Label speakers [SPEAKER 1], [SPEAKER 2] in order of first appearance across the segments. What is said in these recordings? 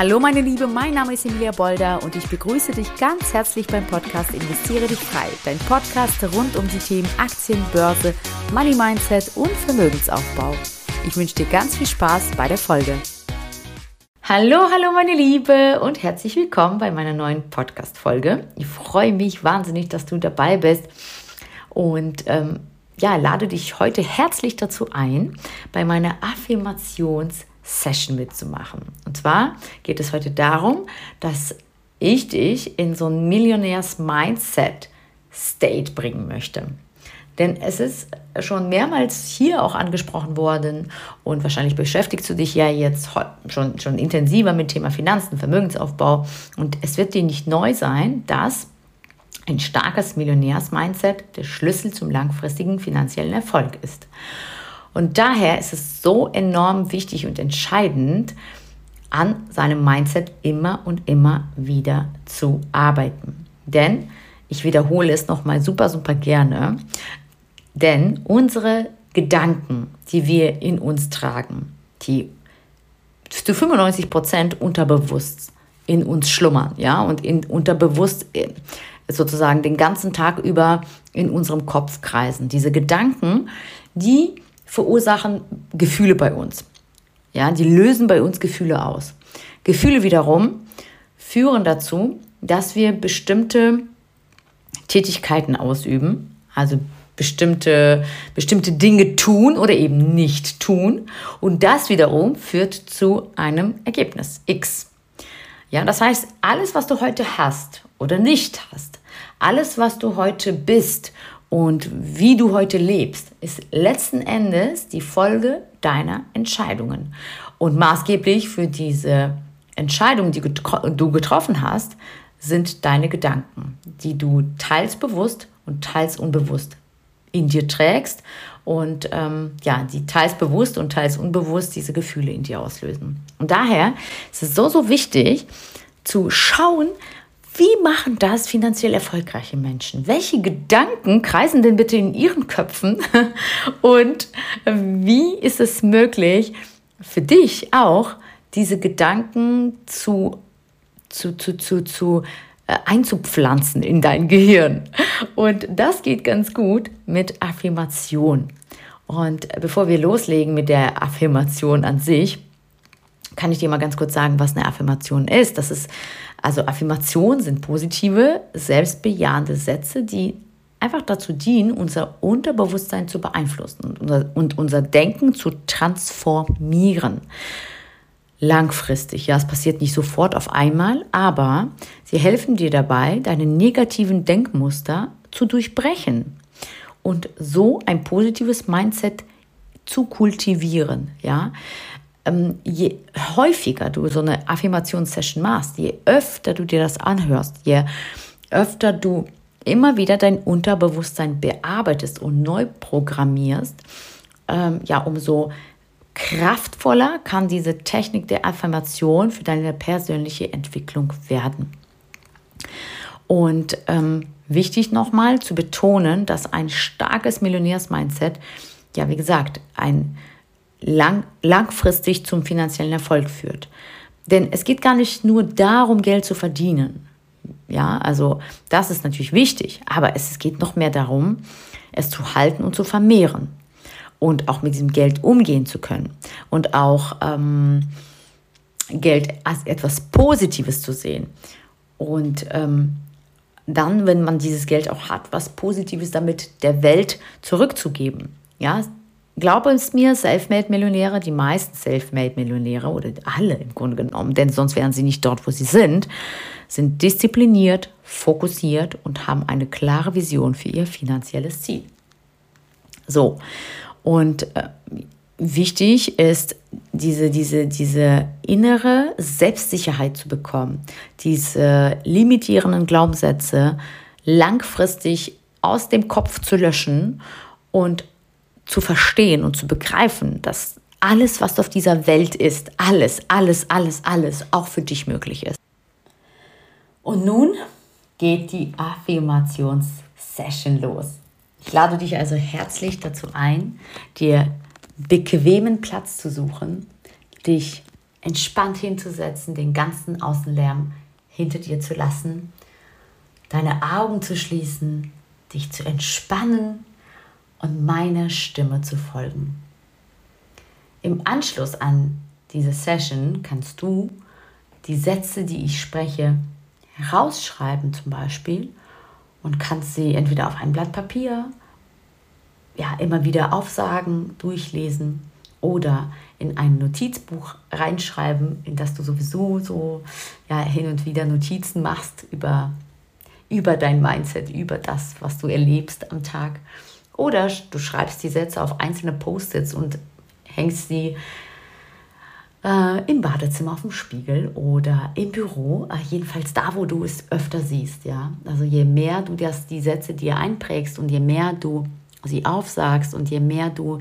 [SPEAKER 1] Hallo meine Liebe, mein Name ist Emilia Bolder und ich begrüße dich ganz herzlich beim Podcast Investiere dich frei. Dein Podcast rund um die Themen Aktien, Börse, Money Mindset und Vermögensaufbau. Ich wünsche dir ganz viel Spaß bei der Folge. Hallo, hallo meine Liebe und herzlich willkommen bei meiner neuen Podcast-Folge. Ich freue mich wahnsinnig, dass du dabei bist und ähm, ja, lade dich heute herzlich dazu ein, bei meiner Affirmations- Session mitzumachen. Und zwar geht es heute darum, dass ich dich in so ein Millionärs-Mindset-State bringen möchte. Denn es ist schon mehrmals hier auch angesprochen worden und wahrscheinlich beschäftigst du dich ja jetzt schon, schon intensiver mit Thema Finanzen, Vermögensaufbau. Und es wird dir nicht neu sein, dass ein starkes Millionärs-Mindset der Schlüssel zum langfristigen finanziellen Erfolg ist. Und daher ist es so enorm wichtig und entscheidend, an seinem Mindset immer und immer wieder zu arbeiten. Denn, ich wiederhole es nochmal super, super gerne, denn unsere Gedanken, die wir in uns tragen, die zu 95 Prozent unterbewusst in uns schlummern, ja, und in, unterbewusst äh, sozusagen den ganzen Tag über in unserem Kopf kreisen. Diese Gedanken, die verursachen Gefühle bei uns. Ja, die lösen bei uns Gefühle aus. Gefühle wiederum führen dazu, dass wir bestimmte Tätigkeiten ausüben, also bestimmte, bestimmte Dinge tun oder eben nicht tun. Und das wiederum führt zu einem Ergebnis X. Ja, das heißt, alles, was du heute hast oder nicht hast, alles, was du heute bist und wie du heute lebst, ist letzten Endes die Folge deiner Entscheidungen. Und maßgeblich für diese Entscheidungen, die du getroffen hast, sind deine Gedanken, die du teils bewusst und teils unbewusst in dir trägst und ähm, ja, die teils bewusst und teils unbewusst diese Gefühle in dir auslösen. Und daher ist es so, so wichtig zu schauen, wie machen das finanziell erfolgreiche Menschen? Welche Gedanken kreisen denn bitte in ihren Köpfen? Und wie ist es möglich, für dich auch diese Gedanken zu, zu, zu, zu, zu äh, einzupflanzen in dein Gehirn? Und das geht ganz gut mit Affirmation. Und bevor wir loslegen mit der Affirmation an sich, kann ich dir mal ganz kurz sagen, was eine Affirmation ist. Das ist also Affirmationen sind positive, selbstbejahende Sätze, die einfach dazu dienen, unser Unterbewusstsein zu beeinflussen und unser, und unser Denken zu transformieren. Langfristig, ja, es passiert nicht sofort auf einmal, aber sie helfen dir dabei, deine negativen Denkmuster zu durchbrechen und so ein positives Mindset zu kultivieren, ja je häufiger du so eine Affirmationssession machst, je öfter du dir das anhörst, je öfter du immer wieder dein Unterbewusstsein bearbeitest und neu programmierst, ähm, ja, umso kraftvoller kann diese Technik der Affirmation für deine persönliche Entwicklung werden. Und ähm, wichtig nochmal zu betonen, dass ein starkes Millionärs-Mindset, ja, wie gesagt, ein lang, langfristig zum finanziellen Erfolg führt. Denn es geht gar nicht nur darum, Geld zu verdienen. Ja, also das ist natürlich wichtig, aber es geht noch mehr darum, es zu halten und zu vermehren und auch mit diesem Geld umgehen zu können und auch ähm, Geld als etwas Positives zu sehen. Und ähm, dann, wenn man dieses Geld auch hat, was Positives damit der Welt zurückzugeben. Ja, Glaube es mir, Selfmade-Millionäre, die meisten Selfmade-Millionäre oder alle im Grunde genommen, denn sonst wären sie nicht dort, wo sie sind, sind diszipliniert, fokussiert und haben eine klare Vision für ihr finanzielles Ziel. So, und äh, wichtig ist, diese, diese, diese innere Selbstsicherheit zu bekommen, diese limitierenden Glaubenssätze langfristig aus dem Kopf zu löschen und zu verstehen und zu begreifen, dass alles, was auf dieser Welt ist, alles, alles, alles, alles auch für dich möglich ist. Und nun geht die Affirmationssession los. Ich lade dich also herzlich dazu ein, dir bequemen Platz zu suchen, dich entspannt hinzusetzen, den ganzen Außenlärm hinter dir zu lassen, deine Augen zu schließen, dich zu entspannen und meiner Stimme zu folgen. Im Anschluss an diese Session kannst du die Sätze, die ich spreche, herausschreiben zum Beispiel und kannst sie entweder auf ein Blatt Papier, ja, immer wieder aufsagen, durchlesen oder in ein Notizbuch reinschreiben, in das du sowieso so ja, hin und wieder Notizen machst über, über dein Mindset, über das, was du erlebst am Tag. Oder du schreibst die Sätze auf einzelne Post-its und hängst sie äh, im Badezimmer auf dem Spiegel oder im Büro, äh, jedenfalls da, wo du es öfter siehst. Ja? Also je mehr du das, die Sätze dir einprägst und je mehr du sie aufsagst und je mehr du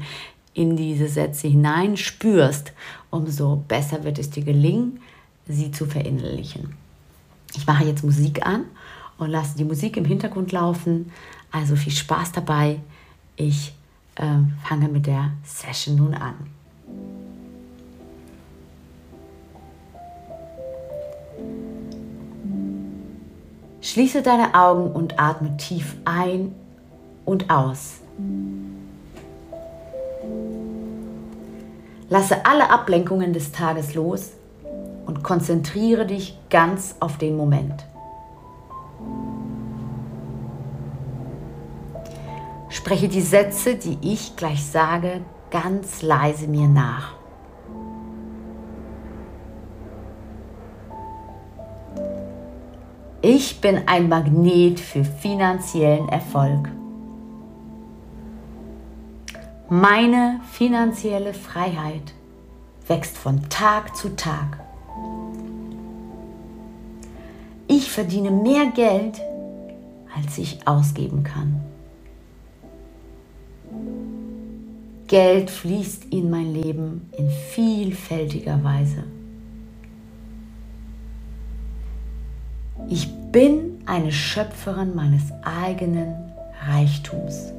[SPEAKER 1] in diese Sätze hineinspürst, umso besser wird es dir gelingen, sie zu verinnerlichen. Ich mache jetzt Musik an und lasse die Musik im Hintergrund laufen. Also viel Spaß dabei. Ich äh, fange mit der Session nun an. Schließe deine Augen und atme tief ein und aus. Lasse alle Ablenkungen des Tages los und konzentriere dich ganz auf den Moment. Spreche die Sätze, die ich gleich sage, ganz leise mir nach. Ich bin ein Magnet für finanziellen Erfolg. Meine finanzielle Freiheit wächst von Tag zu Tag. Ich verdiene mehr Geld, als ich ausgeben kann. Geld fließt in mein Leben in vielfältiger Weise. Ich bin eine Schöpferin meines eigenen Reichtums.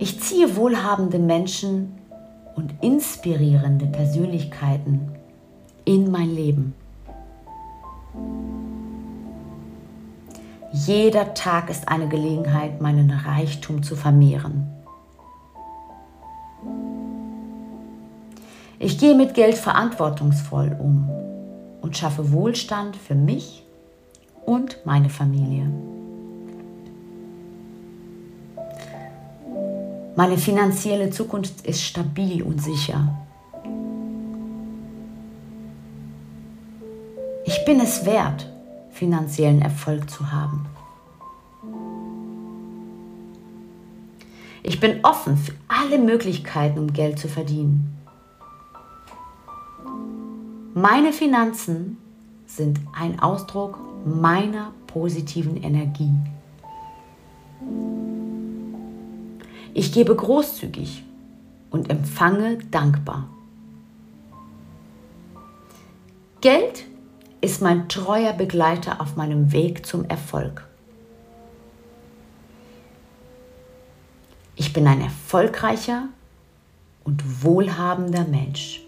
[SPEAKER 1] Ich ziehe wohlhabende Menschen und inspirierende Persönlichkeiten in mein Leben. Jeder Tag ist eine Gelegenheit, meinen Reichtum zu vermehren. Ich gehe mit Geld verantwortungsvoll um und schaffe Wohlstand für mich und meine Familie. Meine finanzielle Zukunft ist stabil und sicher. Ich bin es wert, finanziellen Erfolg zu haben. Ich bin offen für alle Möglichkeiten, um Geld zu verdienen. Meine Finanzen sind ein Ausdruck meiner positiven Energie. Ich gebe großzügig und empfange dankbar. Geld ist mein treuer Begleiter auf meinem Weg zum Erfolg. Ich bin ein erfolgreicher und wohlhabender Mensch.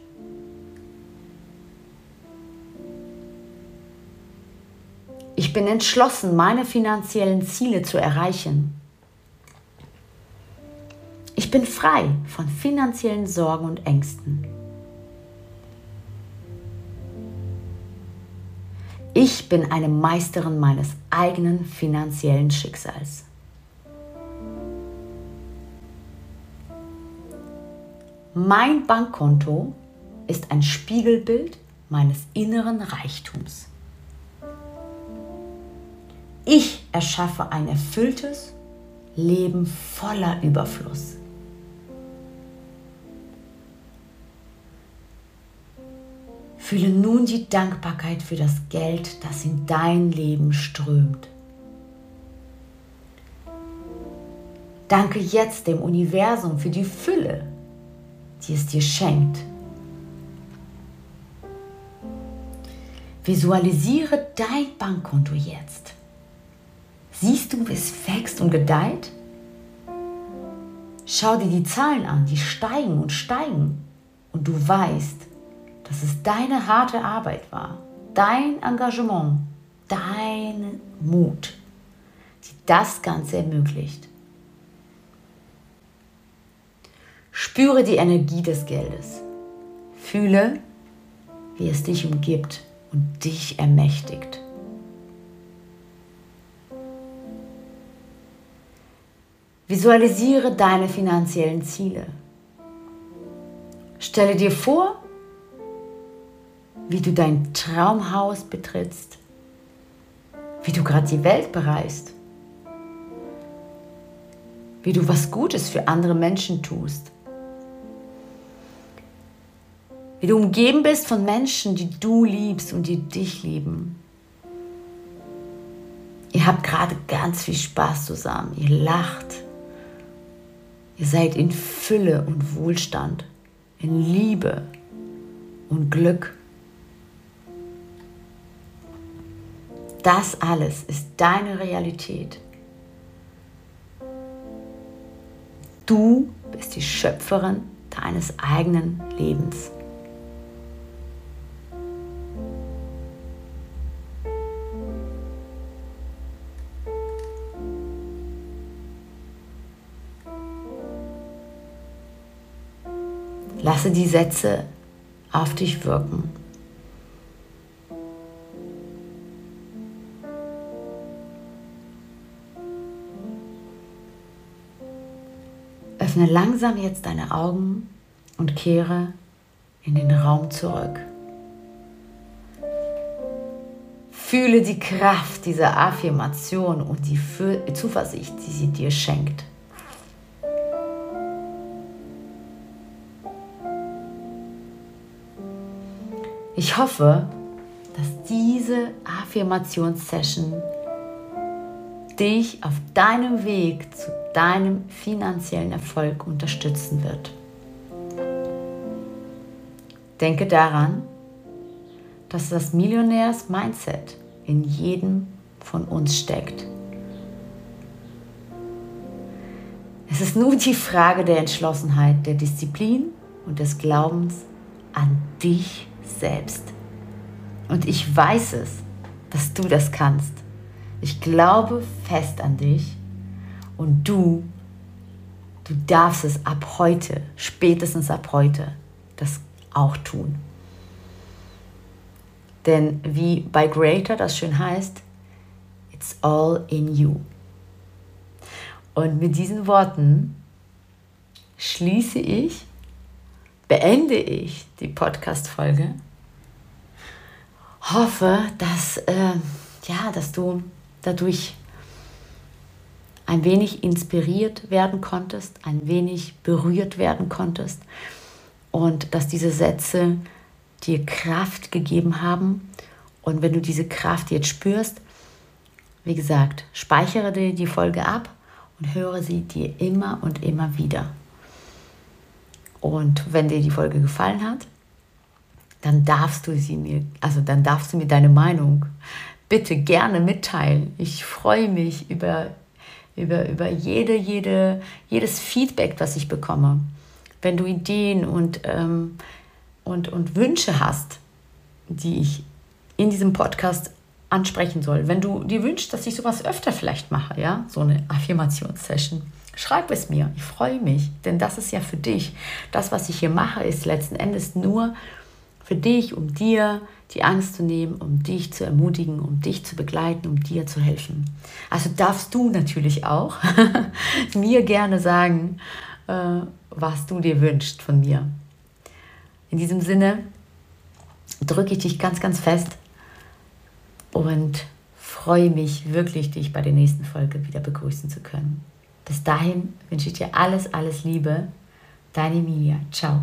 [SPEAKER 1] Ich bin entschlossen, meine finanziellen Ziele zu erreichen. Ich bin frei von finanziellen Sorgen und Ängsten. Ich bin eine Meisterin meines eigenen finanziellen Schicksals. Mein Bankkonto ist ein Spiegelbild meines inneren Reichtums. Ich erschaffe ein erfülltes Leben voller Überfluss. Fühle nun die Dankbarkeit für das Geld, das in dein Leben strömt. Danke jetzt dem Universum für die Fülle, die es dir schenkt. Visualisiere dein Bankkonto jetzt. Siehst du, wie es wächst und gedeiht? schau dir die Zahlen an, die steigen und steigen. Und du weißt, dass es deine harte Arbeit war, dein Engagement, dein Mut, die das Ganze ermöglicht. Spüre die Energie des Geldes. Fühle, wie es dich umgibt und dich ermächtigt. Visualisiere deine finanziellen Ziele. Stelle dir vor, wie du dein Traumhaus betrittst, wie du gerade die Welt bereist, wie du was Gutes für andere Menschen tust, wie du umgeben bist von Menschen, die du liebst und die dich lieben. Ihr habt gerade ganz viel Spaß zusammen, ihr lacht, ihr seid in Fülle und Wohlstand, in Liebe und Glück. Das alles ist deine Realität. Du bist die Schöpferin deines eigenen Lebens. Lasse die Sätze auf dich wirken. Öffne langsam jetzt deine Augen und kehre in den Raum zurück. Fühle die Kraft dieser Affirmation und die Zuversicht, die sie dir schenkt. Ich hoffe, dass diese Affirmationssession dich auf deinem Weg zu deinem finanziellen Erfolg unterstützen wird. Denke daran, dass das Millionärs-Mindset in jedem von uns steckt. Es ist nur die Frage der Entschlossenheit, der Disziplin und des Glaubens an dich selbst. Und ich weiß es, dass du das kannst. Ich glaube fest an dich und du, du darfst es ab heute, spätestens ab heute, das auch tun. Denn wie bei Greater das schön heißt, it's all in you. Und mit diesen Worten schließe ich, beende ich die Podcast-Folge. Hoffe, dass, äh, ja, dass du dadurch ein wenig inspiriert werden konntest, ein wenig berührt werden konntest und dass diese Sätze dir Kraft gegeben haben. Und wenn du diese Kraft jetzt spürst, wie gesagt, speichere dir die Folge ab und höre sie dir immer und immer wieder. Und wenn dir die Folge gefallen hat, dann darfst du sie mir, also dann darfst du mir deine Meinung bitte gerne mitteilen. Ich freue mich über, über, über jede, jede, jedes Feedback, was ich bekomme. Wenn du Ideen und, ähm, und, und Wünsche hast, die ich in diesem Podcast ansprechen soll. Wenn du dir wünschst, dass ich sowas öfter vielleicht mache, ja, so eine Affirmationssession, schreib es mir. Ich freue mich, denn das ist ja für dich. Das, was ich hier mache, ist letzten Endes nur für dich, um dir die Angst zu nehmen, um dich zu ermutigen, um dich zu begleiten, um dir zu helfen. Also darfst du natürlich auch mir gerne sagen, äh, was du dir wünschst von mir. In diesem Sinne drücke ich dich ganz, ganz fest und freue mich wirklich, dich bei der nächsten Folge wieder begrüßen zu können. Bis dahin wünsche ich dir alles, alles Liebe. Deine Emilia. Ciao.